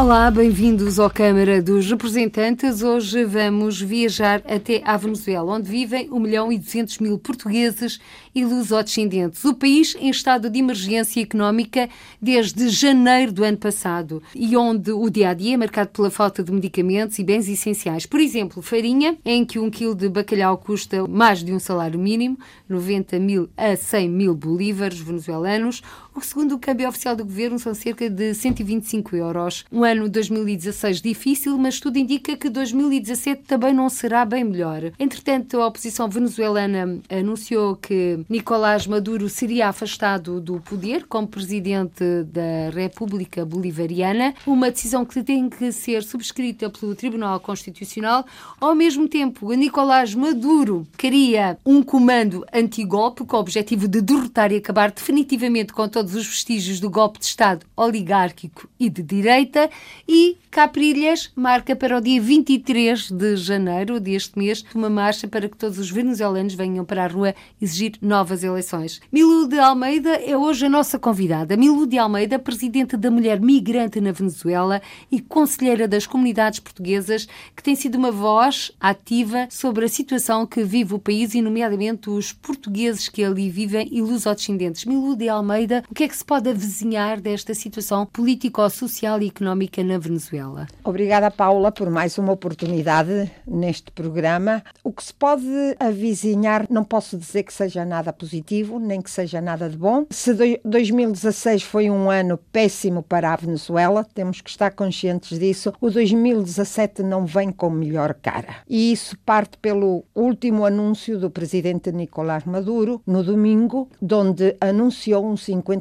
Olá, bem-vindos ao Câmara dos Representantes. Hoje vamos viajar até à Venezuela, onde vivem 1 milhão e 200 mil portugueses e luso-descendentes. O país em estado de emergência económica desde janeiro do ano passado e onde o dia a dia é marcado pela falta de medicamentos e bens essenciais. Por exemplo, farinha, em que um quilo de bacalhau custa mais de um salário mínimo, 90 mil a 100 mil bolívares venezuelanos, segundo o câmbio oficial do governo, são cerca de 125 euros. Um ano 2016 difícil, mas tudo indica que 2017 também não será bem melhor. Entretanto, a oposição venezuelana anunciou que Nicolás Maduro seria afastado do poder como presidente da República Bolivariana, uma decisão que tem que ser subscrita pelo Tribunal Constitucional. Ao mesmo tempo, Nicolás Maduro queria um comando antigolpe com o objetivo de derrotar e acabar definitivamente com todos os vestígios do golpe de Estado oligárquico e de direita e Caprilhas marca para o dia 23 de janeiro deste mês uma marcha para que todos os venezuelanos venham para a rua exigir novas eleições. Milu de Almeida é hoje a nossa convidada. Milu de Almeida, presidente da Mulher Migrante na Venezuela e conselheira das comunidades portuguesas, que tem sido uma voz ativa sobre a situação que vive o país e, nomeadamente, os portugueses que ali vivem e lusodescendentes. Milu de Almeida, que é que se pode avizinhar desta situação político-social e económica na Venezuela? Obrigada, Paula, por mais uma oportunidade neste programa. O que se pode avizinhar, não posso dizer que seja nada positivo, nem que seja nada de bom. Se 2016 foi um ano péssimo para a Venezuela, temos que estar conscientes disso. O 2017 não vem com melhor cara. E isso parte pelo último anúncio do presidente Nicolás Maduro, no domingo, onde anunciou um 50%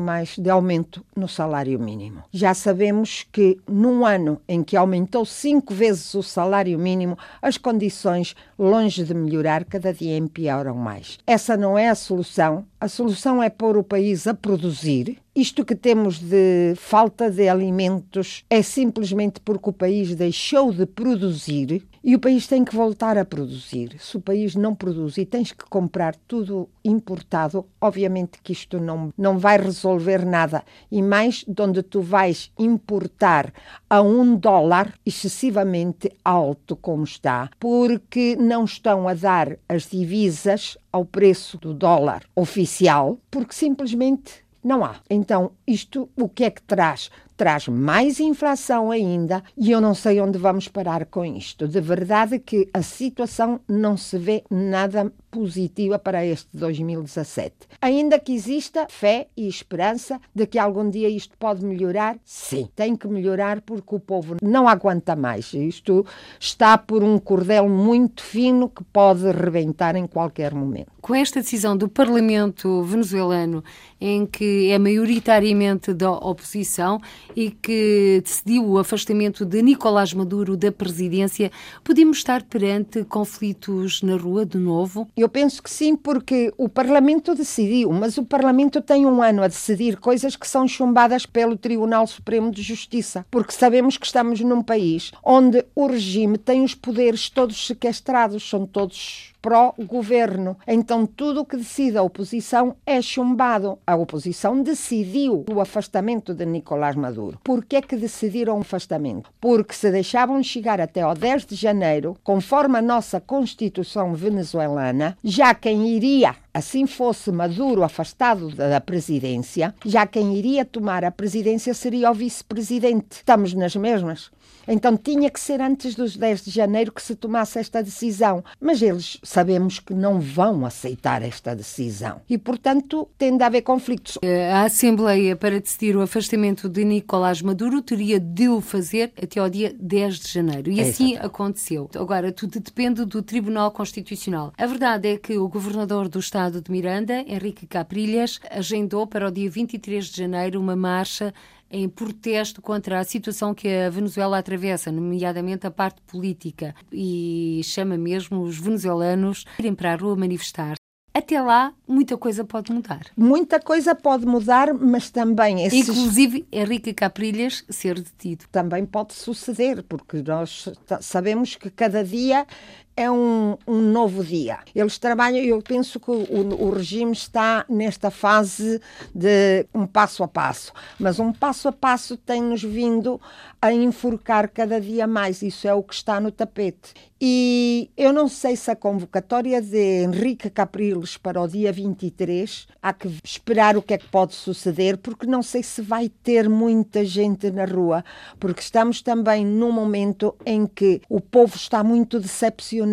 mais de aumento no salário mínimo. Já sabemos que num ano em que aumentou cinco vezes o salário mínimo, as condições, longe de melhorar, cada dia empioram mais. Essa não é a solução. A solução é pôr o país a produzir. Isto que temos de falta de alimentos é simplesmente porque o país deixou de produzir e o país tem que voltar a produzir. Se o país não produz e tens que comprar tudo importado, obviamente que isto não, não vai resolver nada. E mais, de onde tu vais importar a um dólar excessivamente alto, como está, porque não estão a dar as divisas ao preço do dólar oficial, porque simplesmente não há. Então, isto o que é que traz? traz mais inflação ainda e eu não sei onde vamos parar com isto. De verdade que a situação não se vê nada positiva para este 2017. Ainda que exista fé e esperança de que algum dia isto pode melhorar, sim, tem que melhorar porque o povo não aguenta mais. Isto está por um cordel muito fino que pode rebentar em qualquer momento. Com esta decisão do Parlamento venezuelano, em que é maioritariamente da oposição, e que decidiu o afastamento de Nicolás Maduro da presidência, podemos estar perante conflitos na rua de novo? Eu penso que sim, porque o Parlamento decidiu, mas o Parlamento tem um ano a decidir coisas que são chumbadas pelo Tribunal Supremo de Justiça, porque sabemos que estamos num país onde o regime tem os poderes todos sequestrados, são todos pró-governo. Então, tudo o que decide a oposição é chumbado. A oposição decidiu o afastamento de Nicolás Maduro. Por que é que decidiram o afastamento? Porque se deixavam chegar até ao 10 de janeiro, conforme a nossa Constituição venezuelana, já quem iria assim fosse Maduro afastado da presidência, já quem iria tomar a presidência seria o vice-presidente. Estamos nas mesmas. Então tinha que ser antes dos 10 de janeiro que se tomasse esta decisão. Mas eles sabemos que não vão aceitar esta decisão. E, portanto, tem de haver conflitos. A Assembleia, para decidir o afastamento de Nicolás Maduro, teria de o fazer até ao dia 10 de janeiro. E assim aconteceu. Agora, tudo depende do Tribunal Constitucional. A verdade é que o governador do Estado de Miranda, Henrique Caprilhas, agendou para o dia 23 de janeiro uma marcha em protesto contra a situação que a Venezuela atravessa, nomeadamente a parte política, e chama mesmo os venezuelanos a irem para a rua manifestar. até lá muita coisa pode mudar. Muita coisa pode mudar, mas também esses... Inclusive Henrique Caprilhas ser detido. Também pode suceder, porque nós sabemos que cada dia é um, um, novo dia. Eles trabalham, eu penso que o, o, regime está nesta fase de um passo a passo, mas um passo a passo tem-nos vindo a enforcar cada dia mais. Isso é o que está no tapete. E eu não sei se a convocatória de Henrique Capriles para o dia 23 há que esperar o que é que pode suceder, porque não sei se vai ter muita gente na rua, porque estamos também num momento em que o povo está muito decepcionado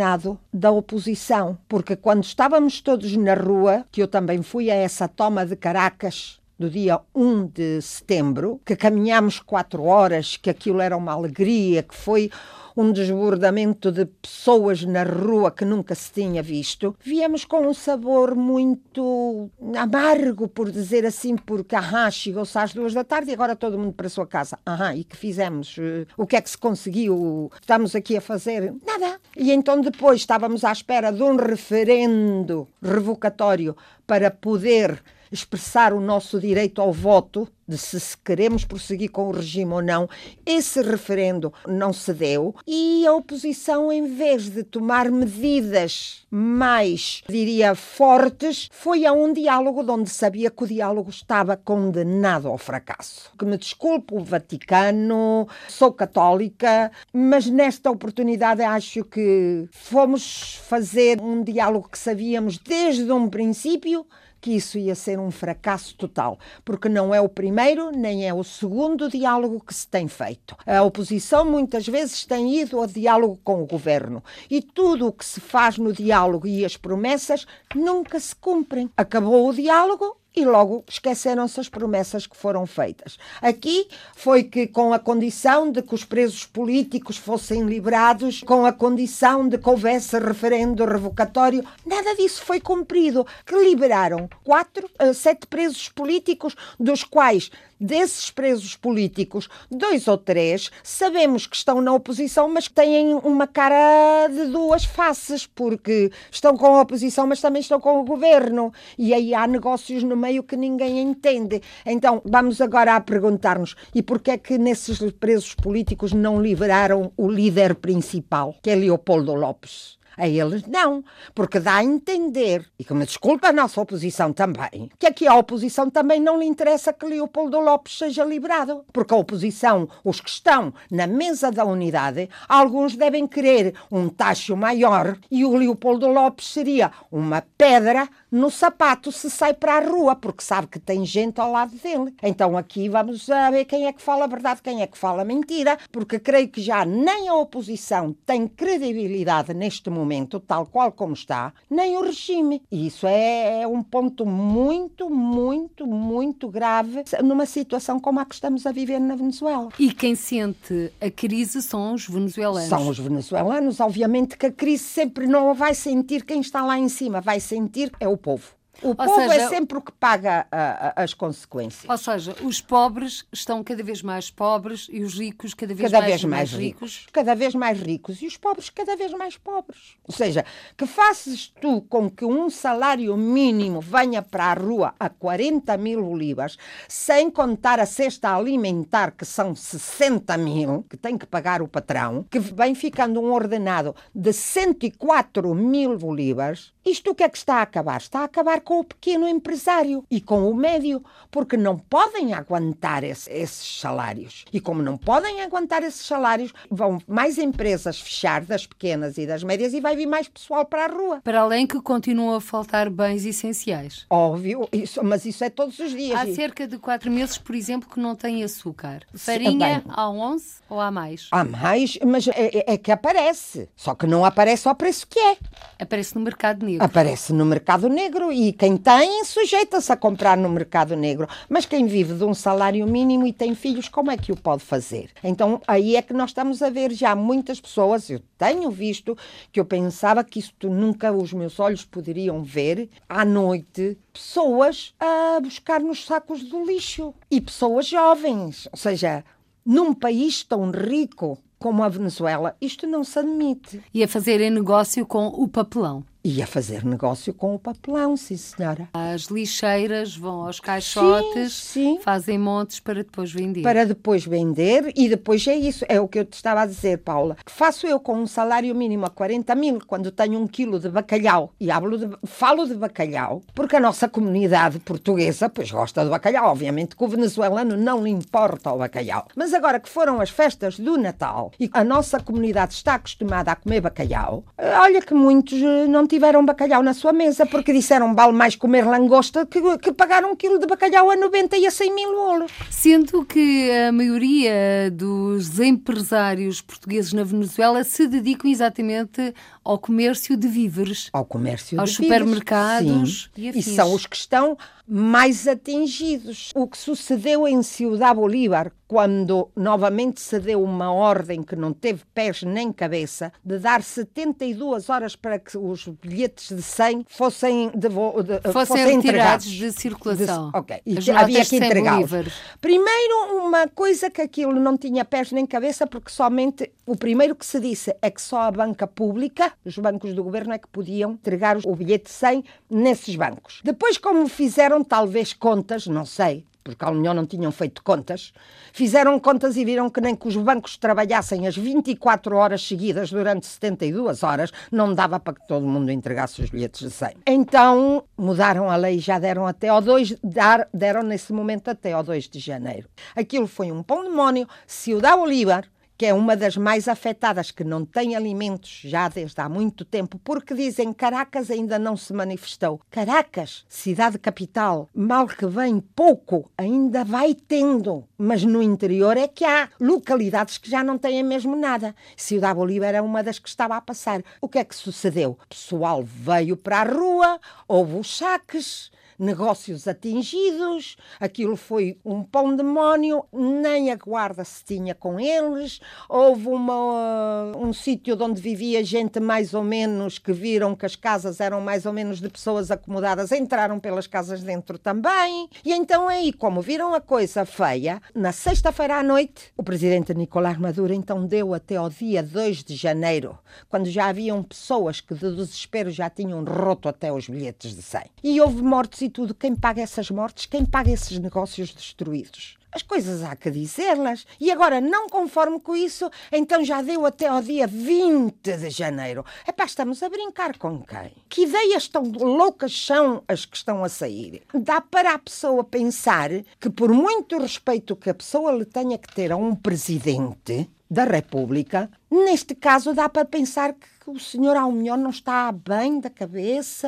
da oposição, porque quando estávamos todos na rua, que eu também fui a essa toma de Caracas do dia 1 de setembro, que caminhámos quatro horas, que aquilo era uma alegria, que foi um desbordamento de pessoas na rua que nunca se tinha visto. Viemos com um sabor muito amargo, por dizer assim, porque ahá, chegou-se às duas da tarde e agora todo mundo para a sua casa. Ahá, e que fizemos? O que é que se conseguiu? Estamos aqui a fazer? Nada. E então depois estávamos à espera de um referendo revocatório para poder expressar o nosso direito ao voto, de se queremos prosseguir com o regime ou não. Esse referendo não se deu e a oposição, em vez de tomar medidas mais, diria, fortes, foi a um diálogo onde sabia que o diálogo estava condenado ao fracasso. Que me desculpe o Vaticano, sou católica, mas nesta oportunidade acho que fomos fazer um diálogo que sabíamos desde um princípio que isso ia ser um fracasso total, porque não é o primeiro nem é o segundo diálogo que se tem feito. A oposição muitas vezes tem ido ao diálogo com o governo e tudo o que se faz no diálogo e as promessas nunca se cumprem. Acabou o diálogo, e logo esqueceram-se as promessas que foram feitas. Aqui foi que, com a condição de que os presos políticos fossem liberados, com a condição de que houvesse referendo revocatório, nada disso foi cumprido. Que liberaram quatro, eh, sete presos políticos, dos quais desses presos políticos, dois ou três, sabemos que estão na oposição, mas que têm uma cara de duas faces, porque estão com a oposição, mas também estão com o governo. E aí há negócios no meio que ninguém entende. Então, vamos agora a perguntar-nos: e porquê é que nesses presos políticos não liberaram o líder principal, que é Leopoldo Lopes? A eles não, porque dá a entender, e me desculpa a nossa oposição também, que aqui a oposição também não lhe interessa que Leopoldo Lopes seja liberado, porque a oposição, os que estão na mesa da unidade, alguns devem querer um tacho maior e o Leopoldo Lopes seria uma pedra no sapato se sai para a rua, porque sabe que tem gente ao lado dele. Então aqui vamos a ver quem é que fala a verdade, quem é que fala mentira, porque creio que já nem a oposição tem credibilidade neste momento momento, tal qual como está, nem o regime. E isso é, é um ponto muito, muito, muito grave numa situação como a que estamos a viver na Venezuela. E quem sente a crise são os venezuelanos. São os venezuelanos. Obviamente que a crise sempre não vai sentir quem está lá em cima, vai sentir é o povo. O Ou povo é seja, é sempre o que paga a, a, as consequências. Ou seja, os pobres estão cada vez mais pobres e os ricos cada vez, cada mais, vez mais, mais ricos. ricos. Cada vez mais ricos e os pobres cada vez mais pobres. Ou seja, que faças tu com que um salário mínimo venha para a rua a 40 mil bolívares, sem contar a cesta alimentar, que são 60 mil, que tem que pagar o patrão, que vem ficando um ordenado de 104 mil bolívares, isto o que é que está a acabar? Está a acabar com o pequeno empresário e com o médio, porque não podem aguentar esse, esses salários. E como não podem aguentar esses salários, vão mais empresas fechar das pequenas e das médias e vai vir mais pessoal para a rua. Para além que continuam a faltar bens essenciais. Óbvio, isso, mas isso é todos os dias. Há cerca de quatro meses, por exemplo, que não tem açúcar. Farinha há 11 ou há mais? Há mais, mas é, é que aparece. Só que não aparece ao preço que é. Aparece no mercado negro. Aparece no mercado negro e quem tem sujeita-se a comprar no mercado negro. Mas quem vive de um salário mínimo e tem filhos, como é que o pode fazer? Então aí é que nós estamos a ver já muitas pessoas, eu tenho visto, que eu pensava que isto nunca os meus olhos poderiam ver, à noite, pessoas a buscar nos sacos do lixo. E pessoas jovens. Ou seja, num país tão rico como a Venezuela, isto não se admite. E a fazerem negócio com o papelão. E a fazer negócio com o papelão, sim, senhora. As lixeiras vão aos caixotes, sim, sim. fazem montes para depois vender. Para depois vender, e depois é isso, é o que eu te estava a dizer, Paula. Que faço eu com um salário mínimo a 40 mil, quando tenho um quilo de bacalhau, e hablo de, falo de bacalhau, porque a nossa comunidade portuguesa, pois gosta de bacalhau. Obviamente que o venezuelano não lhe importa o bacalhau. Mas agora que foram as festas do Natal e a nossa comunidade está acostumada a comer bacalhau, olha que muitos não tiveram bacalhau na sua mesa, porque disseram vale mais comer langosta que, que pagar um quilo de bacalhau a 90 e a 100 mil euros. Sendo que a maioria dos empresários portugueses na Venezuela se dedicam exatamente ao comércio de víveres. Ao comércio aos de supermercados víveres. E, e são os que estão mais atingidos. O que sucedeu em Ciudad Bolívar, quando novamente se deu uma ordem que não teve pés nem cabeça, de dar 72 horas para que os bilhetes de 100 fossem, de, de, fossem, fossem retirados de circulação. De, ok, e havia que entregá-los. Primeiro, uma coisa que aquilo não tinha pés nem cabeça, porque somente o primeiro que se disse é que só a banca pública, os bancos do governo, é que podiam entregar o bilhete de 100 nesses bancos. Depois, como fizeram talvez contas, não sei, porque ao melhor não tinham feito contas, fizeram contas e viram que nem que os bancos trabalhassem as 24 horas seguidas durante 72 horas, não dava para que todo mundo entregasse os bilhetes de 100. Então mudaram a lei e já deram até ao 2, dar, deram nesse momento até ao 2 de janeiro. Aquilo foi um pandemónio. Ciudad Bolívar que é uma das mais afetadas, que não tem alimentos já desde há muito tempo, porque dizem Caracas ainda não se manifestou. Caracas, cidade capital, mal que vem pouco, ainda vai tendo, mas no interior é que há localidades que já não têm mesmo nada. Ciudad Bolívar era uma das que estava a passar. O que é que sucedeu? O pessoal veio para a rua, houve os saques, negócios atingidos, aquilo foi um pão demónio, nem a guarda se tinha com eles, houve uma, um sítio onde vivia gente mais ou menos que viram que as casas eram mais ou menos de pessoas acomodadas, entraram pelas casas dentro também, e então aí, como viram a coisa feia, na sexta-feira à noite, o presidente Nicolás Maduro então deu até ao dia 2 de janeiro, quando já haviam pessoas que de desespero já tinham roto até os bilhetes de 100. E houve mortes e tudo, quem paga essas mortes, quem paga esses negócios destruídos? As coisas há que dizê-las. E agora, não conforme com isso, então já deu até ao dia 20 de janeiro. É pá, estamos a brincar com quem? Que ideias tão loucas são as que estão a sair? Dá para a pessoa pensar que, por muito respeito que a pessoa lhe tenha que ter a um presidente da República, neste caso dá para pensar que o senhor ao melhor não está bem da cabeça.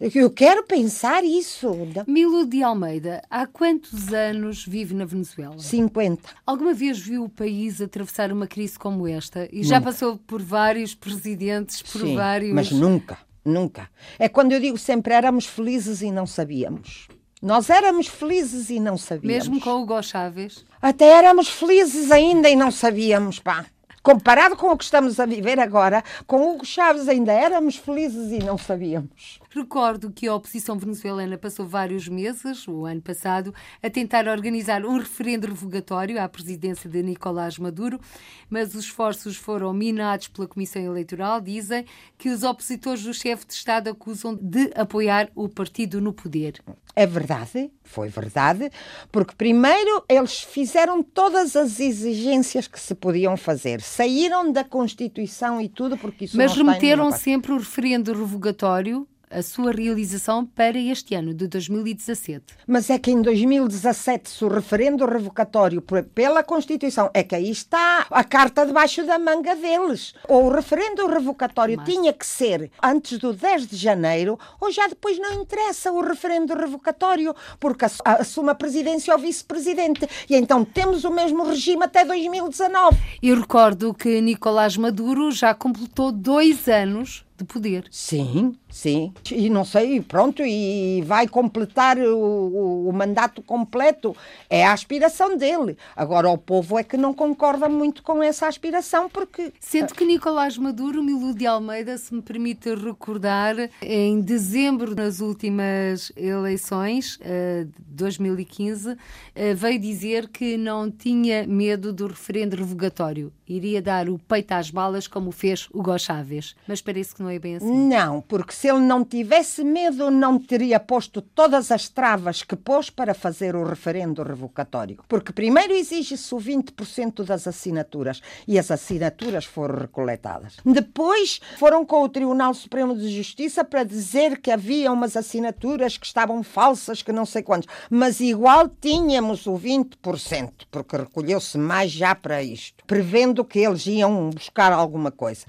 Eu quero pensar isso. Milo de Almeida, há quantos anos vive na Venezuela? 50. Alguma vez viu o país atravessar uma crise como esta? E já nunca. passou por vários presidentes, por Sim, vários. Mas nunca, nunca. É quando eu digo sempre éramos felizes e não sabíamos. Nós éramos felizes e não sabíamos. Mesmo com o Hugo Chávez? Até éramos felizes ainda e não sabíamos, pá. Comparado com o que estamos a viver agora, com Hugo Chaves ainda éramos felizes e não sabíamos. Recordo que a oposição venezuelana passou vários meses, o ano passado, a tentar organizar um referendo revogatório à presidência de Nicolás Maduro, mas os esforços foram minados pela Comissão Eleitoral. Dizem que os opositores do chefe de Estado acusam de apoiar o partido no poder. É verdade, foi verdade, porque primeiro eles fizeram todas as exigências que se podiam fazer, saíram da Constituição e tudo, porque isso Mas remeteram sempre o referendo revogatório a sua realização para este ano de 2017. Mas é que em 2017, se o referendo revocatório pela Constituição, é que aí está a carta debaixo da manga deles. Ou o referendo revocatório Mas... tinha que ser antes do 10 de janeiro, ou já depois não interessa o referendo revocatório, porque assume a presidência ou vice-presidente. E então temos o mesmo regime até 2019. Eu recordo que Nicolás Maduro já completou dois anos de poder. Sim, sim. E não sei, pronto, e vai completar o, o, o, mandato completo. É a aspiração dele. Agora, o povo é que não concorda muito com essa aspiração, porque. Sendo que Nicolás Maduro, Milu de Almeida, se me permite recordar, em dezembro, nas últimas eleições eh, de 2015, eh, veio dizer que não tinha medo do referendo revogatório. Iria dar o peito às balas, como fez Hugo Chávez. Mas parece que não não é bem assim? Não, porque se ele não tivesse medo, não teria posto todas as travas que pôs para fazer o referendo revocatório. Porque primeiro exige-se o 20% das assinaturas e as assinaturas foram recoletadas. Depois foram com o Tribunal Supremo de Justiça para dizer que havia umas assinaturas que estavam falsas, que não sei quantos. Mas igual tínhamos o 20%, porque recolheu-se mais já para isto, prevendo que eles iam buscar alguma coisa.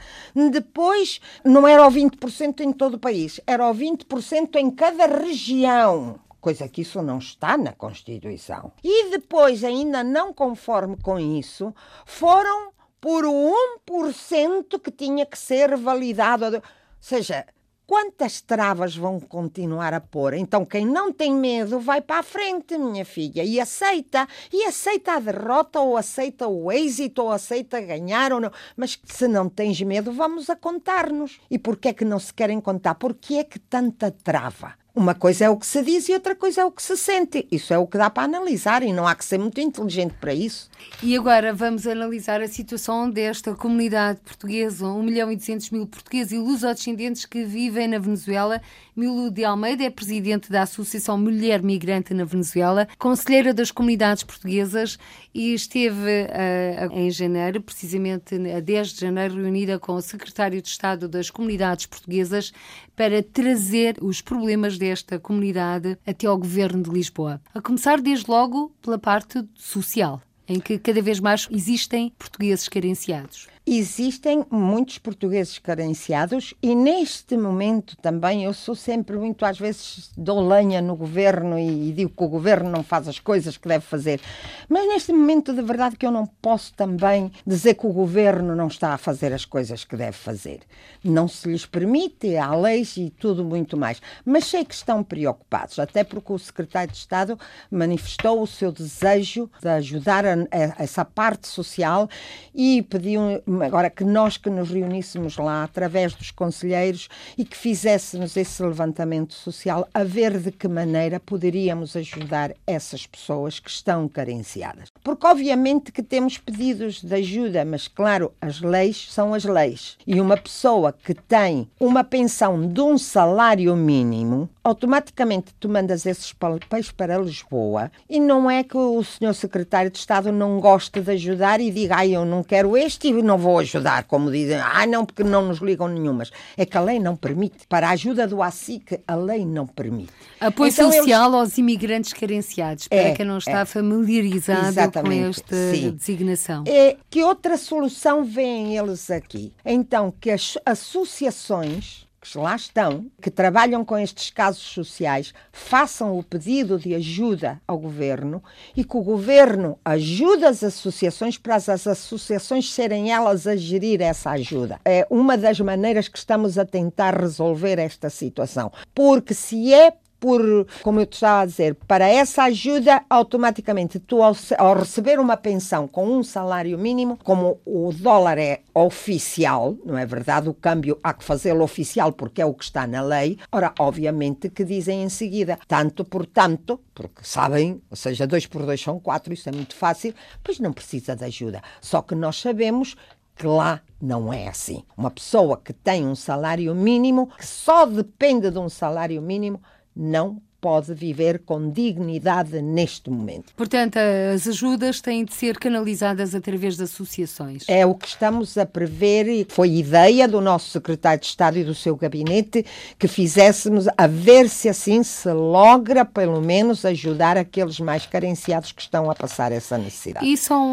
Depois, não era o 20% em todo o país, era o 20% em cada região coisa que isso não está na Constituição. E depois, ainda não conforme com isso, foram por o 1% que tinha que ser validado. Ou seja, quantas travas vão continuar a pôr? Então, quem não tem medo vai para a frente, minha filha, e aceita. E aceita a derrota, ou aceita o êxito, ou aceita ganhar, ou não. Mas se não tens medo, vamos a contar-nos. E por que é que não se querem contar? Por que é que tanta trava? Uma coisa é o que se diz e outra coisa é o que se sente. Isso é o que dá para analisar e não há que ser muito inteligente para isso. E agora vamos analisar a situação desta comunidade portuguesa, 1 milhão e 200 mil portugueses e luso-descendentes que vivem na Venezuela. Milu de Almeida é presidente da Associação Mulher Migrante na Venezuela, conselheira das comunidades portuguesas e esteve uh, em janeiro, precisamente a 10 de janeiro, reunida com o secretário de Estado das Comunidades Portuguesas para trazer os problemas desta comunidade até ao governo de Lisboa. A começar desde logo pela parte social, em que cada vez mais existem portugueses carenciados. Existem muitos portugueses carenciados e neste momento também eu sou sempre muito, às vezes, dou lenha no governo e, digo que o governo não faz as coisas que deve fazer. Mas neste momento, de verdade, que eu não posso também dizer que o governo não está a fazer as coisas que deve fazer. Não se lhes permite, há leis e tudo muito mais. Mas sei que estão preocupados, até porque o secretário de Estado manifestou o seu desejo de ajudar a, a essa parte social e pediu agora que nós que nos reuníssemos lá através dos conselheiros e que fizéssemos esse levantamento social a ver de que maneira poderíamos ajudar essas pessoas que estão carenciadas. Porque obviamente que temos pedidos de ajuda, mas claro, as leis são as leis. E uma pessoa que tem uma pensão de um salário mínimo, automaticamente tu mandas esses papéis para Lisboa e não é que o senhor secretário de Estado não goste de ajudar e diga, ai, eu não quero este e não vou ajudar, como dizem, ah, não, porque não nos ligam nenhumas. É que a lei não permite. Para a ajuda do ASIC, a lei não permite. Apoio então, social eles... aos imigrantes carenciados, para é, quem não está é. familiarizado Exatamente, com esta sim. designação. É que outra solução vêm eles aqui? Então, que as associações que lá estão, que trabalham com estes casos sociais, façam o pedido de ajuda ao governo e que o governo ajude as associações para as associações serem elas a gerir essa ajuda. É uma das maneiras que estamos a tentar resolver esta situação. Porque se é por, como eu te estava a dizer, para essa ajuda, automaticamente tu, ao, ao, receber uma pensão com um salário mínimo, como o dólar é oficial, não é verdade? O câmbio há que fazê-lo oficial porque é o que está na lei. Ora, obviamente que dizem em seguida, tanto por tanto, porque sabem, ou seja, dois por dois são quatro, isso é muito fácil, pois não precisa de ajuda. Só que nós sabemos que lá não é assim. Uma pessoa que tem um salário mínimo, que só depende de um salário mínimo, não pode viver com dignidade neste momento. Portanto, as ajudas têm de ser canalizadas através de associações. É o que estamos a prever e foi ideia do nosso secretário de Estado e do seu gabinete que fizéssemos a ver se assim se logra pelo menos ajudar aqueles mais carenciados que estão a passar essa necessidade. E são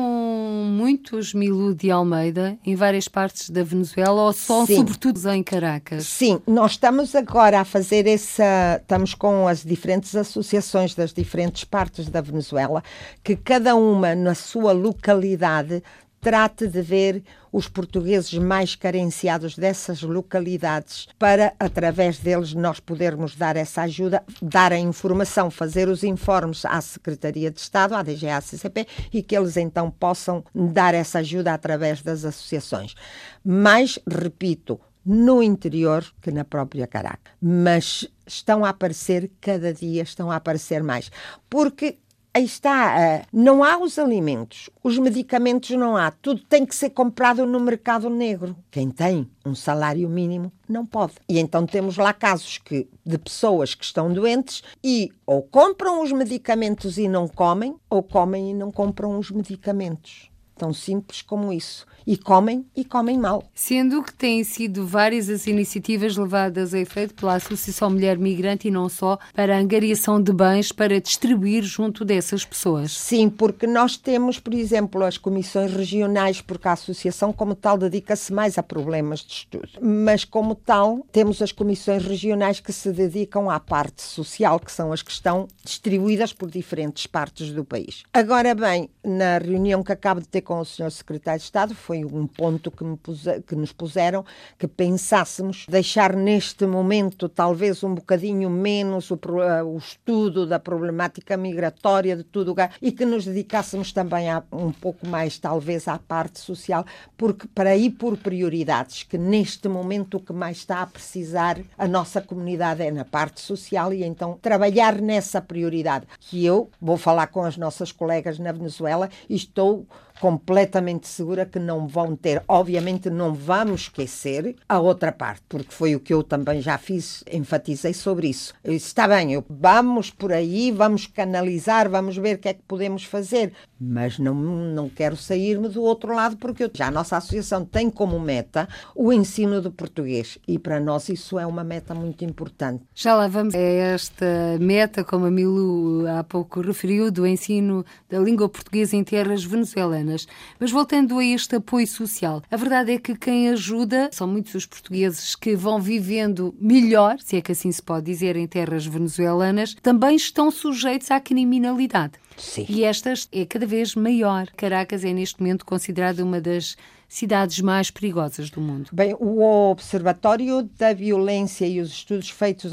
muitos Milu de Almeida em várias partes da Venezuela ou só Sim. sobretudo em Caracas? Sim, nós estamos agora a fazer essa, estamos com as diferentes associações das diferentes partes da Venezuela, que cada uma na sua localidade trate de ver os portugueses mais carenciados dessas localidades para, através deles, nós podermos dar essa ajuda, dar a informação, fazer os informes à Secretaria de Estado, à DGA, à CCP, e que eles então possam dar essa ajuda através das associações. Mas, repito, no interior que na própria Caracas. Mas estão a aparecer cada dia, estão a aparecer mais. Porque aí está, uh, não há os alimentos, os medicamentos não há, tudo tem que ser comprado no mercado negro. Quem tem um salário mínimo não pode. E então temos lá casos que, de pessoas que estão doentes e ou compram os medicamentos e não comem, ou comem e não compram os medicamentos. Tão simples como isso e comem e comem mal. Sendo que têm sido várias as iniciativas levadas a efeito pela Associação Mulher Migrante e não só para a angariação de bens para distribuir junto dessas pessoas. Sim, porque nós temos, por exemplo, as comissões regionais, porque a associação como tal dedica-se mais a problemas de estudo, mas como tal temos as comissões regionais que se dedicam à parte social, que são as que estão distribuídas por diferentes partes do país. Agora bem, na reunião que acabo de ter com o Sr. Secretário de Estado foi foi um ponto que, puse, que nos puseram, que pensássemos deixar neste momento talvez um bocadinho menos o, eh, o estudo da problemática migratória, de tudo, e que nos dedicássemos também a, um pouco mais, talvez, à parte social, porque para ir por prioridades, que neste momento o que mais está a precisar a nossa comunidade é na parte social, e então trabalhar nessa prioridade, que eu vou falar com as nossas colegas na Venezuela e estou completamente segura que não vão ter. Obviamente, não vamos esquecer a outra parte, porque foi o que eu também já fiz, enfatizei sobre isso. Eu disse, está bem, eu, vamos por aí, vamos canalizar, vamos ver o que é que podemos fazer, mas não, não quero sair-me do outro lado, porque eu, já a nossa associação tem como meta o ensino do português e para nós isso é uma meta muito importante. Já lá vamos a esta meta, como a Milu há pouco referiu, do ensino da língua portuguesa em terras venezuelanas. Mas voltando a este apoio social, a verdade é que quem ajuda são muitos os portugueses que vão vivendo melhor, se é que assim se pode dizer, em terras venezuelanas, também estão sujeitos à criminalidade. Sim. E estas é cada vez maior. Caracas é neste momento considerada uma das cidades mais perigosas do mundo? Bem, o Observatório da Violência e os estudos feitos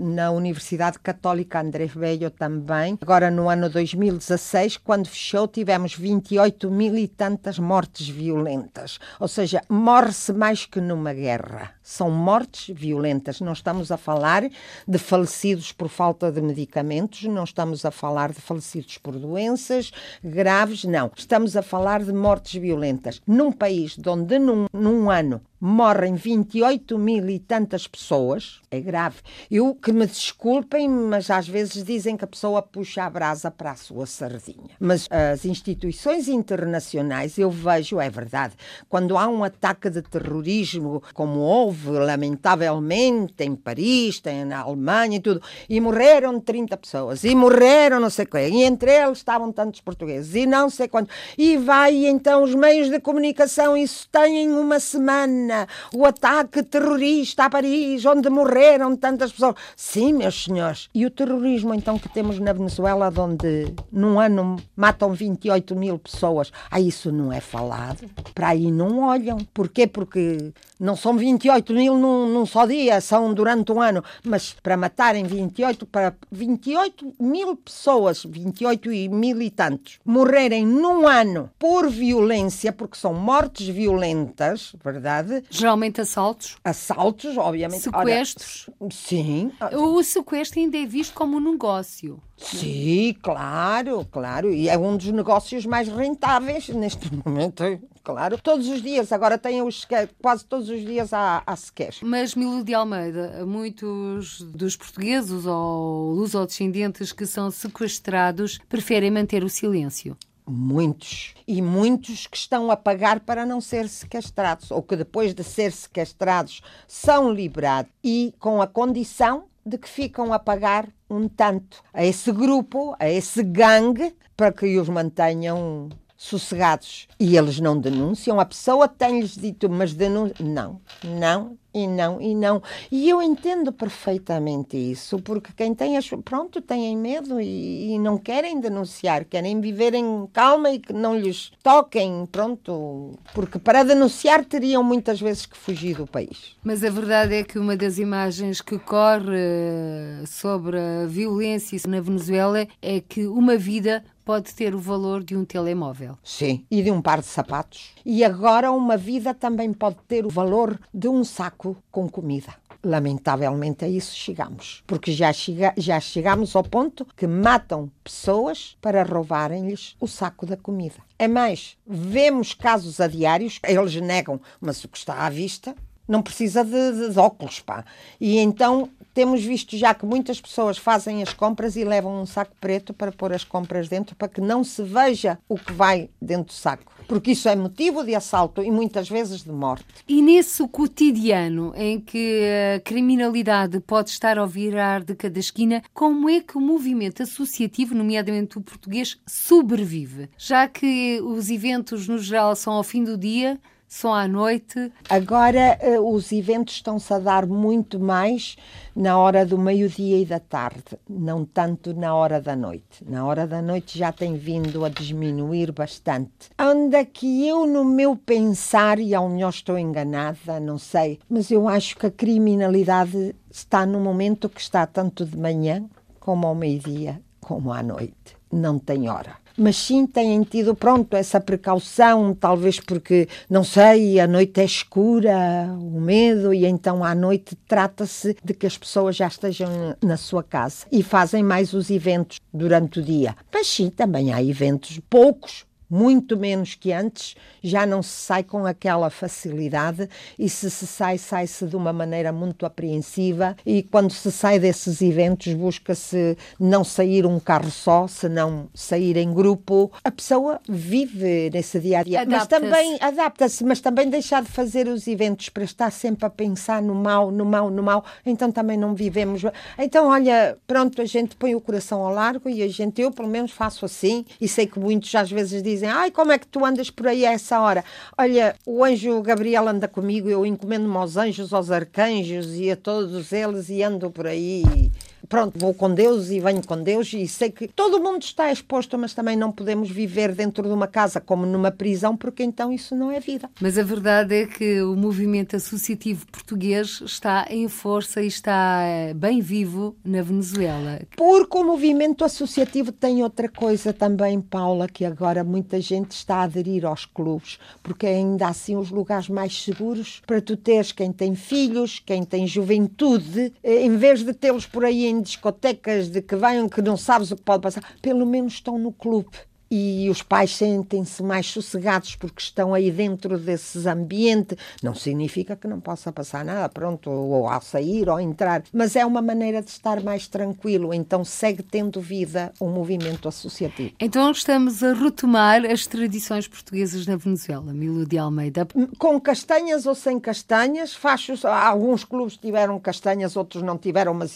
na Universidade Católica Andrés Bello também, agora no ano 2016, quando fechou, tivemos 28 mil e tantas mortes violentas. Ou seja, morre-se mais que numa guerra. São mortes violentas. Não estamos a falar de falecidos por falta de medicamentos, não estamos a falar de falecidos por doenças graves, não. Estamos a falar de mortes violentas. Num país onde num, num ano morrem 28 mil e tantas pessoas, é grave. Eu que me desculpem, mas às vezes dizem que a pessoa puxa a brasa para a sua sardinha. Mas as instituições internacionais, eu vejo, é verdade, quando há um ataque de terrorismo, como houve, lamentavelmente, em Paris, tem na Alemanha e tudo, e morreram 30 pessoas, e morreram não sei quem, e entre eles estavam tantos portugueses, e não sei quantos, e vai então os meios de comunicação, isso tem uma semana o ataque terrorista a Paris, onde morreram tantas pessoas. Sim, meus senhores. E o terrorismo, então, que temos na Venezuela, onde num ano matam 28 mil pessoas. Ah, isso não é falado. Para aí não olham. Porquê? Porque não são 28 mil num, num só dia, são durante um ano. Mas para matarem 28, para 28 mil pessoas, 28 e mil e tantos, morrerem num ano por violência, porque são mortes violentas, verdade? Geralmente assaltos. Assaltos, obviamente. Sequestros. Ora, sim. O sequestro ainda é visto como um negócio. Sim, claro, claro. E é um dos negócios mais rentáveis neste momento claro. Todos os dias, agora tem os quase todos os dias há, há sequer. Mas, Milo de Almeida, muitos dos portugueses ou luso-descendentes que são sequestrados preferem manter o silêncio. Muitos. E muitos que estão a pagar para não ser sequestrados, ou que depois de ser sequestrados são liberados e com a condição de que ficam a pagar um tanto a esse grupo, a esse gangue, para que os mantenham sossegados e eles não denunciam, a pessoa tem-lhes dito, mas denuncia. Não, não, e não, e não. E eu entendo perfeitamente isso, porque quem tem as. Pronto, têm medo e, e, não querem denunciar, querem viver em calma e que não lhes toquem, pronto. Porque para denunciar teriam muitas vezes que fugir do país. Mas a verdade é que uma das imagens que corre sobre a violência na Venezuela é que uma vida pode ter o valor de um telemóvel. Sim, e de um par de sapatos. E agora uma vida também pode ter o valor de um saco com comida. Lamentavelmente a isso chegamos, porque já, chega, já chegamos ao ponto que matam pessoas para roubarem-lhes o saco da comida. É mais, vemos casos a diários, eles negam, mas o que está à vista não precisa de, de, de, óculos, pá. E então temos visto já que muitas pessoas fazem as compras e levam um saco preto para pôr as compras dentro para que não se veja o que vai dentro do saco. Porque isso é motivo de assalto e muitas vezes de morte. E nesse cotidiano em que a criminalidade pode estar ao virar de cada esquina, como é que o movimento associativo, nomeadamente o português, sobrevive? Já que os eventos no geral são ao fim do dia, são à noite. Agora uh, os eventos estão-se a dar muito mais na hora do meio-dia e da tarde, não tanto na hora da noite. Na hora da noite já tem vindo a diminuir bastante. Anda que eu, no meu pensar, e ao melhor estou enganada, não sei, mas eu acho que a criminalidade está no momento que está tanto de manhã como ao meio-dia, como à noite. Não tem hora mas sim têm tido, pronto, essa precaução, talvez porque, não sei, a noite é escura, o medo, e então à noite trata-se de que as pessoas já estejam na sua casa e fazem mais os eventos durante o dia. Mas sim, também há eventos, poucos, muito menos que antes, já não se sai com aquela facilidade e se se sai, sai-se de uma maneira muito apreensiva e quando se sai desses eventos busca-se não sair um carro só, senão sair em grupo. A pessoa vive nesse dia a dia, mas também adapta-se, mas também deixar de fazer os eventos para estar sempre a pensar no mal, no mal, no mal, então também não vivemos. Então, olha, pronto, a gente põe o coração ao largo e a gente, eu pelo menos faço assim e sei que muitos às vezes dizem dizem: Ai, como é que tu andas por aí a essa hora? Olha, o anjo Gabriel anda comigo, eu encomendo-me aos anjos, aos arcanjos e a todos eles e ando por aí pronto, vou com Deus e venho com Deus e sei que todo mundo está exposto, mas também não podemos viver dentro de uma casa como numa prisão, porque então isso não é vida. Mas a verdade é que o movimento associativo português está em força e está eh, bem vivo na Venezuela. Porque o movimento associativo tem outra coisa também, Paula, que agora muita gente está a aderir aos clubes, porque é ainda assim os lugares mais seguros para tu teres quem tem filhos, quem tem juventude, eh, em vez de tê-los por aí em discotecas de que venham que não sabes o que pode passar, pelo menos estão no clube e os pais sentem-se mais sossegados porque estão aí dentro desses ambientes. Não significa que não possa passar nada, pronto, ou ao sair ou entrar, mas é uma maneira de estar mais tranquilo. Então segue tendo vida o um movimento associativo. Então estamos a retomar as tradições portuguesas na Venezuela, Milo de Almeida. Com castanhas ou sem castanhas, fachos, alguns clubes tiveram castanhas, outros não tiveram, mas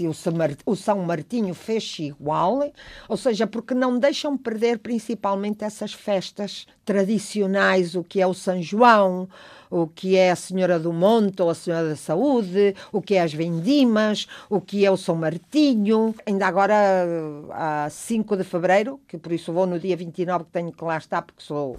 o São Martinho fez igual, ou seja, porque não deixam perder principalmente principalmente essas festas tradicionais, o que é o São João, o que é a Senhora do Monte ou a Senhora da Saúde, o que é as Vendimas, o que é o São Martinho. Ainda agora, a 5 de fevereiro, que por isso vou no dia 29, que tenho que lá estar, porque sou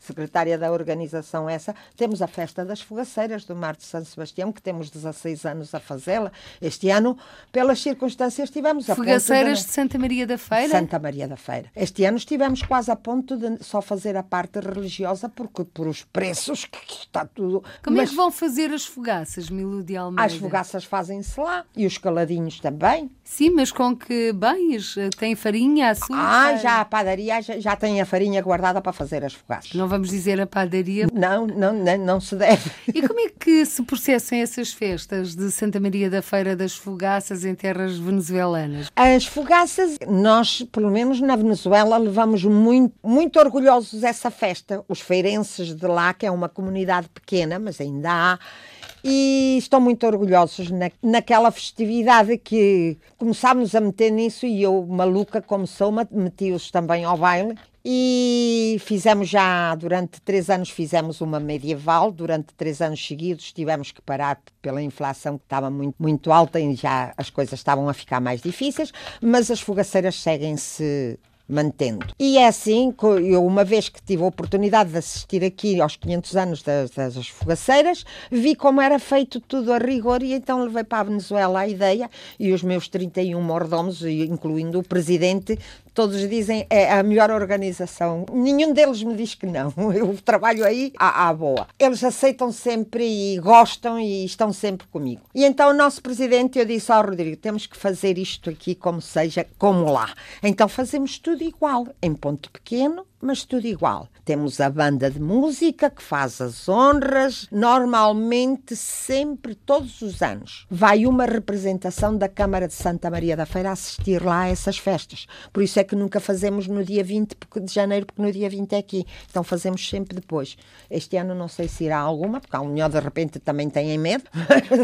secretária da organização essa, temos a festa das fogaceiras do Mar de São Sebastião, que temos 16 anos a fazê-la. Este ano, pelas circunstâncias, tivemos a Fogaceiras de... de Santa Maria da Feira? Santa Maria da Feira. Este ano estivemos quase a ponto de só fazer a parte religiosa, porque por os preços, que está tudo... Como Mas... é que vão fazer as fogaças, Milu de Almeida? As fogaças fazem-se lá, e os caladinhos também. Sim, mas com que bens? Tem farinha, açúcar? Ah, já a padaria já, já tem a farinha guardada para fazer as fogaças. Não vamos dizer a padaria. Não, não, não, não se deve. E como é que se processam essas festas de Santa Maria da Feira das Fogaças em terras venezuelanas? As fogaças, nós, pelo menos na Venezuela, levamos muito, muito orgulhosos essa festa. Os feirenses de lá, que é uma comunidade pequena, mas ainda há e estão muito orgulhosos na, naquela festividade que começámos a meter nisso e eu, maluca como sou, meti-os também ao baile e fizemos já, durante três anos, fizemos uma medieval. Durante três anos seguidos tivemos que parar pela inflação que estava muito, muito alta e já as coisas estavam a ficar mais difíceis, mas as fogaceiras seguem-se mantendo. E é assim, eu uma vez que tive a oportunidade de assistir aqui aos 500 anos das, das fogaceiras, vi como era feito tudo a rigor e então levei para a Venezuela a ideia e os meus 31 mordomos, incluindo o presidente, Todos dizem é a melhor organização. Nenhum deles me diz que não. Eu trabalho aí à, à boa. Eles aceitam sempre e gostam e estão sempre comigo. E então o nosso presidente, eu disse ao Rodrigo, temos que fazer isto aqui como seja, como lá. Então fazemos tudo igual, em ponto pequeno, mas tudo igual. Temos a banda de música que faz as honras, normalmente, sempre, todos os anos. Vai uma representação da Câmara de Santa Maria da Feira assistir lá a essas festas. Por isso é que nunca fazemos no dia 20 de janeiro, porque no dia 20 é aqui. Então fazemos sempre depois. Este ano não sei se irá alguma, porque um melhor de repente também têm medo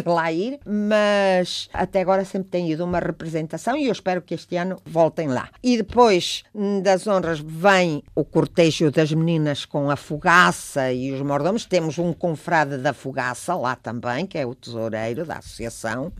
de lá ir, mas até agora sempre tem ido uma representação e eu espero que este ano voltem lá. E depois hum, das honras vem o cortejo das meninas com a fogaça e os mordomos. Temos um confrade da fogaça lá também, que é o tesoureiro da associação.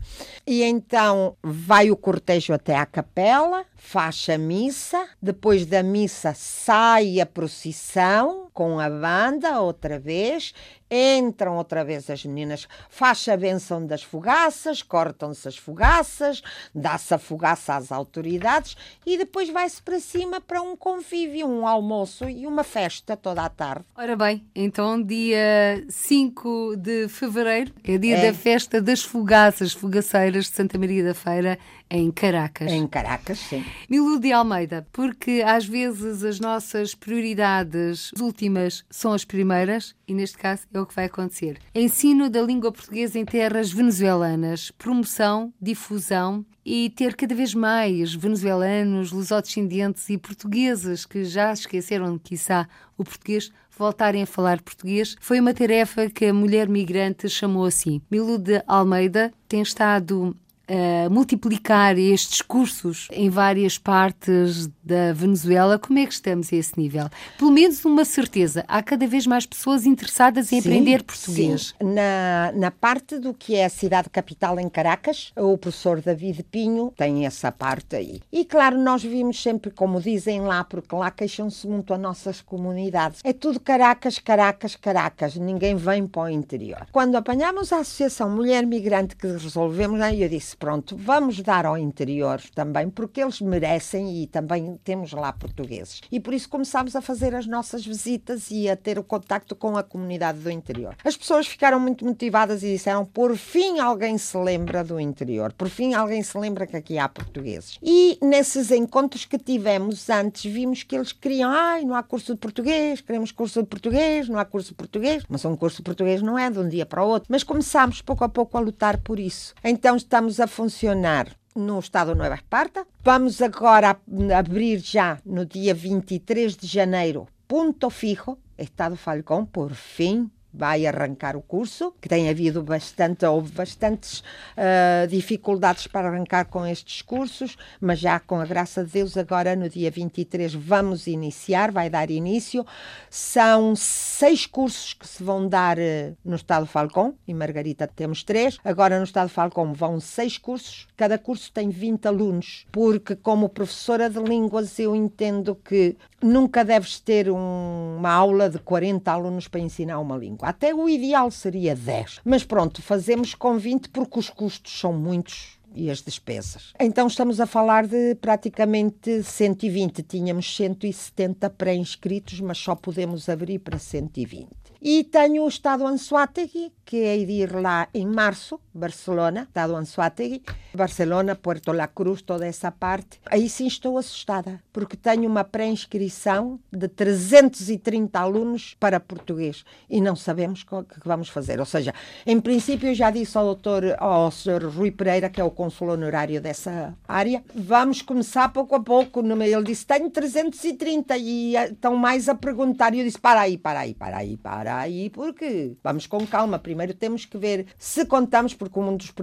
E então vai o cortejo até à capela, faz a missa, depois da missa sai a procissão com a banda outra vez, entram outra vez as meninas, faz a benção das fogaças, cortam-se as fogaças, dá-se a fogaça às autoridades e depois vai-se para cima para um convívio, um almoço e uma festa toda a tarde. Ora bem, então dia 5 de fevereiro é dia é. da festa das fogaças, fogaceiras de Santa Maria da Feira em Caracas. Em Caracas, sim. Milu de Almeida, porque às vezes as nossas prioridades últimas são as primeiras, e neste caso é o que vai acontecer. Ensino da língua portuguesa em terras venezuelanas, promoção, difusão e ter cada vez mais venezuelanos, lusodescendentes e portugueses que já esqueceram, quiçá, o português voltarem a falar português foi uma tarefa que a mulher migrante chamou assim. Milu de Almeida tem estado uh, multiplicar estes cursos em várias partes da Venezuela, como é que estamos a esse nível? Pelo menos uma certeza, há cada vez mais pessoas interessadas em sim, aprender português. Sim. Na, na parte do que é a cidade capital em Caracas, o professor David Pinho tem essa parte aí. E claro, nós vimos sempre, como dizem lá, porque lá queixam-se muito as nossas comunidades. É tudo Caracas, Caracas, Caracas, ninguém vem para o interior. Quando apanhamos a Associação Mulher Migrante que resolvemos, aí eu disse, pronto, vamos dar ao interior também, porque eles merecem e também temos lá portugueses. E por isso começámos a fazer as nossas visitas e a ter o contacto com a comunidade do interior. As pessoas ficaram muito motivadas e disseram: por fim alguém se lembra do interior, por fim alguém se lembra que aqui há portugueses. E nesses encontros que tivemos antes, vimos que eles queriam: ai, não há curso de português, queremos curso de português, não há curso de português. Mas um curso de português não é de um dia para o outro. Mas começámos pouco a pouco a lutar por isso. Então estamos a funcionar no estado de Nova Esparta. Vamos agora abrir já no dia 23 de janeiro, ponto fijo, Estado Falcão, por fim, vai arrancar o curso, que tem havido bastante, houve bastantes uh, dificuldades para arrancar com estes cursos, mas já com a graça de Deus, agora no dia 23 vamos iniciar, vai dar início. São seis cursos que se vão dar uh, no Estado Falcão, em Margarita temos três, agora no Estado Falcão vão seis cursos, cada curso tem 20 alunos, porque como professora de línguas eu entendo que nunca deves ter um, uma aula de 40 alunos para ensinar uma língua. Até o ideal seria 10. Mas pronto, fazemos com 20 porque os custos são muitos e as despesas. Então estamos a falar de praticamente 120. Tínhamos 170 pré-inscritos, mas só podemos abrir para 120. E tenho Estado Anzuategui, que é ir lá em março, Barcelona, Estado Anzuategui, Barcelona, Puerto La Cruz, toda essa parte. Aí sim estou assustada, porque tenho uma pré-inscrição de 330 alunos para português e não sabemos o que vamos fazer. Ou seja, em princípio, eu já disse ao doutor, ao Sr. Rui Pereira, que é o consul honorário dessa área, vamos começar pouco a pouco. Ele disse, tenho 330 e estão mais a perguntar. E eu disse, para aí, para aí, para aí, para aí, porque vamos com calma. Primeiro temos que ver se contamos, porque um dos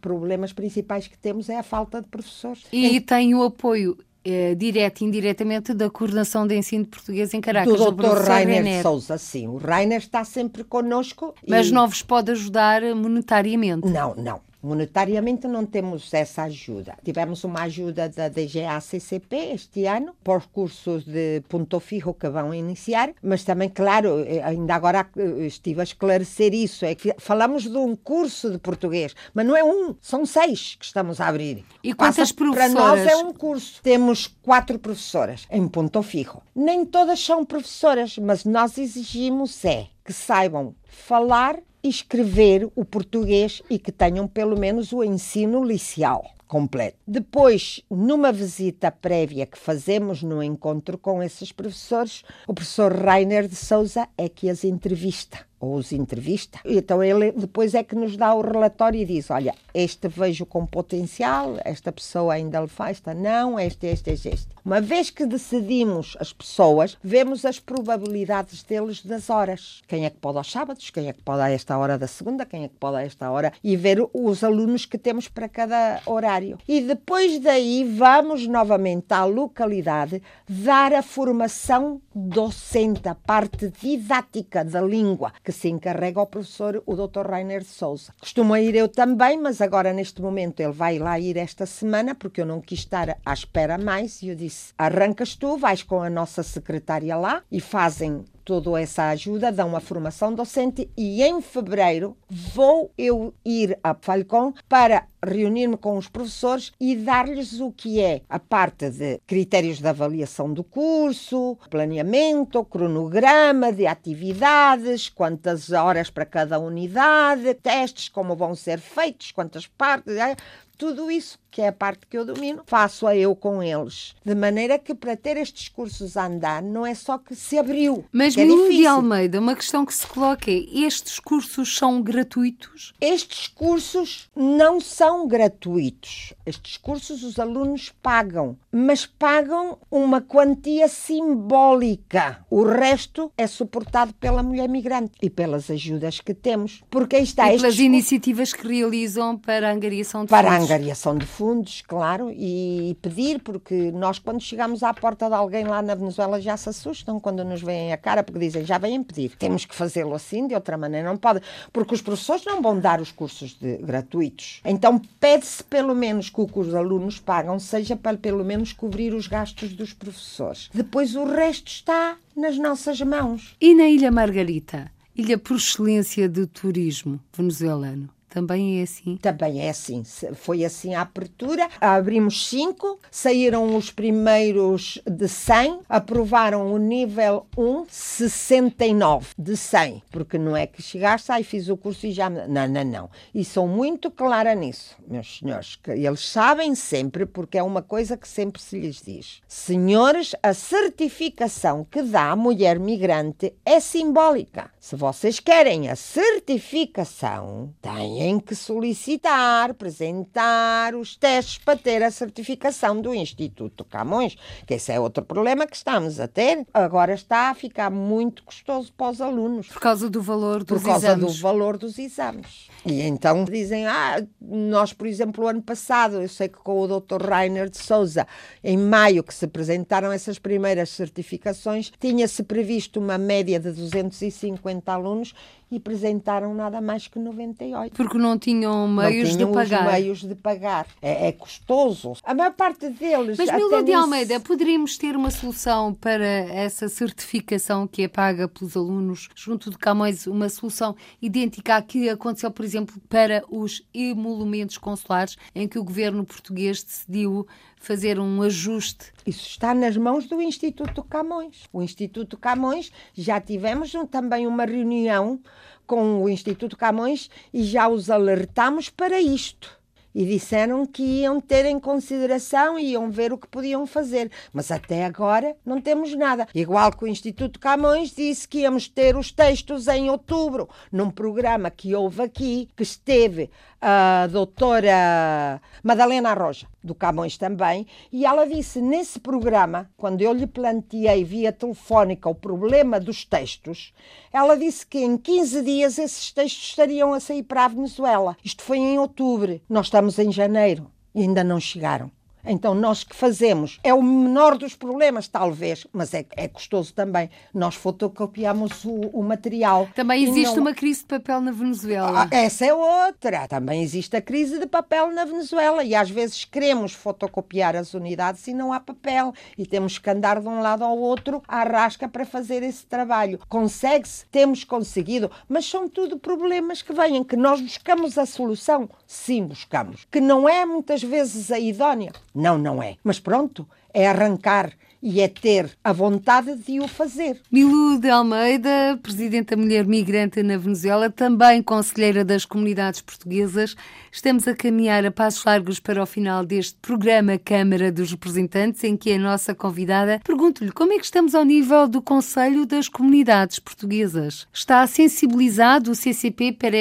problemas principais que temos é a falta de professores. E tem o apoio é, direto e indiretamente da coordenação de ensino de português em Caracas. Do Dr. Rainer de Souza, sim. O Rainer está sempre connosco. Mas e... não vos pode ajudar monetariamente? Não, não Monetariamente não temos essa ajuda. Tivemos uma ajuda da DGA-CCP este ano, para os cursos de ponto fijo que vão iniciar, mas também, claro, eh, ainda agora eh, estive a esclarecer isso, é que falamos de um curso de português, mas não é um, são seis que estamos a abrir. E quantas Passa, professoras? Para nós é um curso. Temos quatro professoras em ponto fijo. Nem todas são professoras, mas nós exigimos é que saibam falar escrever o português e que tenham pelo menos o ensino liceal completo. Depois, numa visita prévia que fazemos no encontro com esses professores, o professor Rainer de Souza é que as entrevista ou os entrevista. Então ele depois é que nos dá o relatório e diz: olha, este vejo com potencial, esta pessoa ainda lhe faz, esta não, este, este, este, este. Uma vez que decidimos as pessoas, vemos as probabilidades deles das horas. Quem é que pode aos sábados, quem é que pode a esta hora da segunda, quem é que pode a esta hora, e ver os alunos que temos para cada horário. E depois daí vamos novamente à localidade dar a formação docente, a parte didática da língua, que se encarrega ao professor, o Dr. Rainer Souza. Costumo ir eu também, mas agora neste momento ele vai lá ir esta semana, porque eu não quis estar à espera mais, e eu disse: arrancas tu, vais com a nossa secretária lá e fazem toda essa ajuda, dão uma formação docente e em fevereiro vou eu ir a Falcon para reunir-me com os professores e dar-lhes o que é a parte de critérios de avaliação do curso, planeamento, cronograma de atividades, quantas horas para cada unidade, testes, como vão ser feitos, quantas partes, é, tudo isso que é a parte que eu domino, faço-a eu com eles. De maneira que para ter estes cursos a andar, não é só que se abriu. Mas, é Nuno de Almeida, uma questão que se coloca é: estes cursos são gratuitos? Estes cursos não são gratuitos. Estes cursos os alunos pagam, mas pagam uma quantia simbólica. O resto é suportado pela mulher migrante e pelas ajudas que temos. Porque aí está. E pelas iniciativas que realizam para a angariação de para fundos. a angariação de fundos fundos, claro, e pedir, porque nós, quando chegamos à porta de alguém lá na Venezuela, já se assustam quando nos veem a cara, porque dizem já vêm pedir. Temos que fazê-lo assim, de outra maneira não pode, porque os professores não vão dar os cursos de, gratuitos. Então pede-se pelo menos que o que os alunos pagam seja para pelo menos cobrir os gastos dos professores. Depois o resto está nas nossas mãos. E na Ilha Margarita? Ilha por excelência de turismo venezuelano. Também é assim? Também é assim. Foi assim a abertura. Abrimos cinco, saíram os primeiros de 100, aprovaram o nível 1, 69 de 100. Porque não é que chegaste, aí fiz o curso e já. Não, não, não. E sou muito clara nisso, meus senhores. Que eles sabem sempre, porque é uma coisa que sempre se lhes diz. Senhores, a certificação que dá a mulher migrante é simbólica. Se vocês querem a certificação, têm têm que solicitar, apresentar os testes para ter a certificação do Instituto Camões, que esse é outro problema que estamos a ter. Agora está a ficar muito custoso para os alunos. Por causa do valor dos exames. Por causa exames. do valor dos exames. E então dizem, ah, nós, por exemplo, o ano passado, eu sei que com o Dr. Rainer de Souza, em maio que se apresentaram essas primeiras certificações, tinha-se previsto uma média de 250 alunos e apresentaram nada mais que 98. Porque não tinham meios não tinham de pagar. Os meios de pagar. É, é, custoso. A maior parte deles. Mas, Milda de Almeida, poderíamos ter uma solução para essa certificação que é paga pelos alunos junto de Camões, uma solução idêntica à que aconteceu, por exemplo, para os emolumentos consulares, em que o governo português decidiu fazer um ajuste. Isso está nas mãos do Instituto Camões. O Instituto Camões já tivemos um, também uma reunião com o Instituto Camões e já os alertamos para isto e disseram que iam ter em consideração e iam ver o que podiam fazer. Mas até agora não temos nada. Igual que o Instituto Camões disse que íamos ter os textos em outubro, num programa que houve aqui, que esteve a doutora Madalena Roja, do Camões também, e ela disse nesse programa, quando eu lhe planteei via telefónica o problema dos textos, ela disse que em 15 dias esses textos estariam a sair para a Venezuela. Isto foi em outubro. Nós estamos em janeiro e ainda não chegaram. Então, nós que fazemos, é o menor dos problemas, talvez, mas é, é custoso também. Nós fotocopiamos o, o material. Também existe não... uma crise de papel na Venezuela. Ah, essa é outra. Também existe a crise de papel na Venezuela e às vezes queremos fotocopiar as unidades e não há papel e temos que andar de um lado ao outro à rasca para fazer esse trabalho. Consegue-se? Temos conseguido, mas são tudo problemas que vêm, que nós buscamos a solução. Sim, buscamos. Que não é muitas vezes a idónea. Não, não é. Mas pronto, é arrancar e é ter a vontade de o fazer. Milu de Almeida, Presidente da Mulher Migrante na Venezuela, também Conselheira das Comunidades Portuguesas. Estamos a caminhar a passos largos para o final deste programa Câmara dos Representantes, em que a nossa convidada pergunto-lhe como é que estamos ao nível do Conselho das Comunidades Portuguesas. Está sensibilizado o CCP para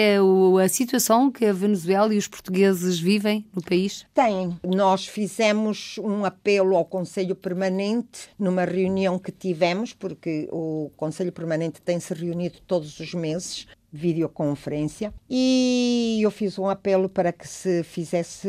a situação que a Venezuela e os portugueses vivem no país? Tem. Nós fizemos um apelo ao Conselho Permanente numa reunião que tivemos, porque o Conselho Permanente tem se reunido todos os meses videoconferência e eu fiz um apelo para que se fizesse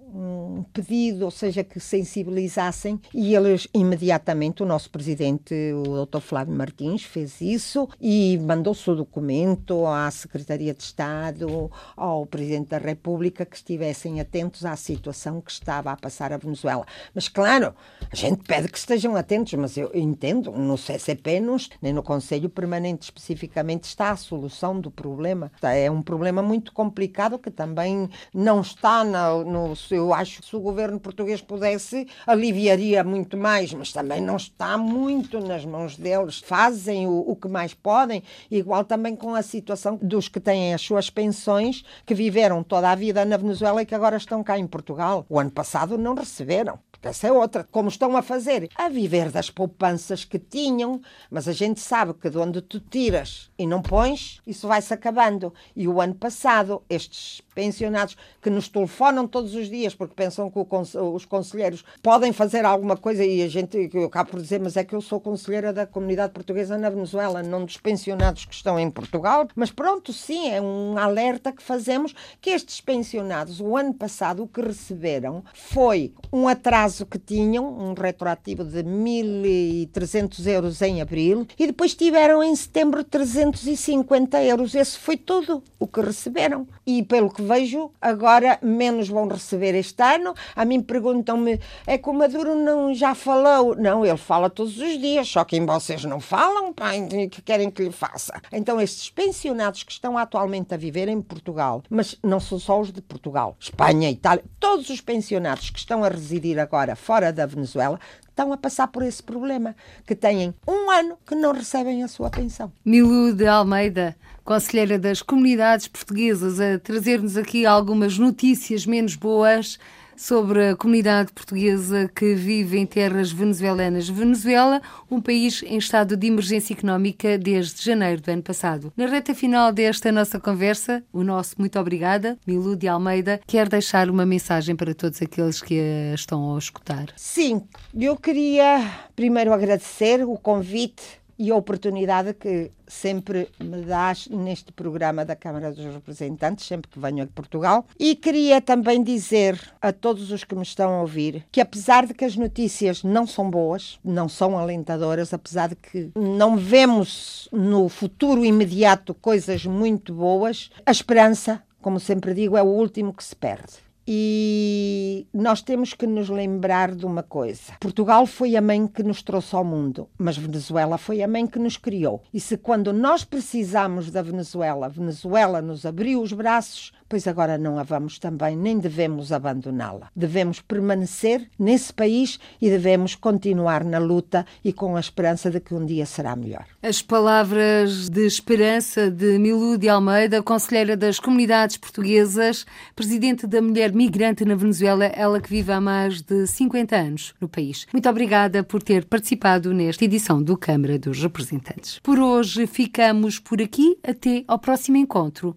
um pedido, ou seja, que sensibilizassem e eles imediatamente, o nosso presidente, o Dr. Flávio Martins, fez isso e mandou-se o documento à Secretaria de Estado, ao Presidente da República, que estivessem atentos à situação que estava a passar a Venezuela. Mas claro, a gente pede que estejam atentos, mas eu entendo, no CCP, nem no Conselho Permanente especificamente está a solução do problema. É um problema muito complicado que também não está no, no eu acho que se o governo português pudesse aliviaria muito mais, mas também não está muito nas mãos deles. Fazem o, o que mais podem, igual também com a situação dos que têm as suas pensões, que viveram toda a vida na Venezuela e que agora estão cá em Portugal. O ano passado não receberam. Essa é outra. Como estão a fazer? A viver das poupanças que tinham, mas a gente sabe que de onde tu tiras e não pões, isso vai-se acabando. E o ano passado, estes pensionados que nos telefonam todos os dias porque pensam que os conselheiros podem fazer alguma coisa e a gente, eu acabo por dizer, mas é que eu sou conselheira da comunidade portuguesa na Venezuela, não dos pensionados que estão em Portugal. Mas pronto, sim, é um alerta que fazemos que estes pensionados, o ano passado, o que receberam foi um atraso que tinham, um retroativo de 1.300 euros em abril, e depois tiveram em setembro 350 euros. Esse foi tudo o que receberam. E pelo que vejo, agora menos vão receber este ano. A mim perguntam-me, é que o Maduro não já falou? Não, ele fala todos os dias, só que vocês não falam, pai, que querem que lhe faça. Então, estes pensionados que estão atualmente a viver em Portugal, mas não são só os de Portugal, Espanha, Itália, todos os pensionados que estão a residir agora fora da Venezuela, estão a passar por esse problema, que têm um ano que não recebem a sua pensão. Milu de Almeida, Conselheira das Comunidades Portuguesas, a trazer-nos aqui algumas notícias menos boas sobre a comunidade portuguesa que vive em terras venezuelanas. Venezuela, um país em estado de emergência económica desde janeiro do ano passado. Na reta final desta nossa conversa, o nosso muito obrigada, Milu de Almeida, quer deixar uma mensagem para todos aqueles que a estão a escutar. Sim, eu queria primeiro agradecer o convite e a oportunidade que sempre me dás neste programa da Câmara dos Representantes, sempre que venho a Portugal. E queria também dizer a todos os que me estão a ouvir que, apesar de que as notícias não são boas, não são alentadoras, apesar de que não vemos no futuro imediato coisas muito boas, a esperança, como sempre digo, é o último que se perde. E nós temos que nos lembrar de uma coisa: Portugal foi a mãe que nos trouxe ao mundo, mas Venezuela foi a mãe que nos criou. E se quando nós precisamos da Venezuela, Venezuela nos abriu os braços, pois agora não a vamos também, nem devemos abandoná-la. Devemos permanecer nesse país e devemos continuar na luta e com a esperança de que um dia será melhor. As palavras de esperança de Milu de Almeida, conselheira das comunidades portuguesas, presidente da Mulher Migrante na Venezuela, ela que vive há mais de 50 anos no país. Muito obrigada por ter participado nesta edição do Câmara dos Representantes. Por hoje ficamos por aqui. Até ao próximo encontro.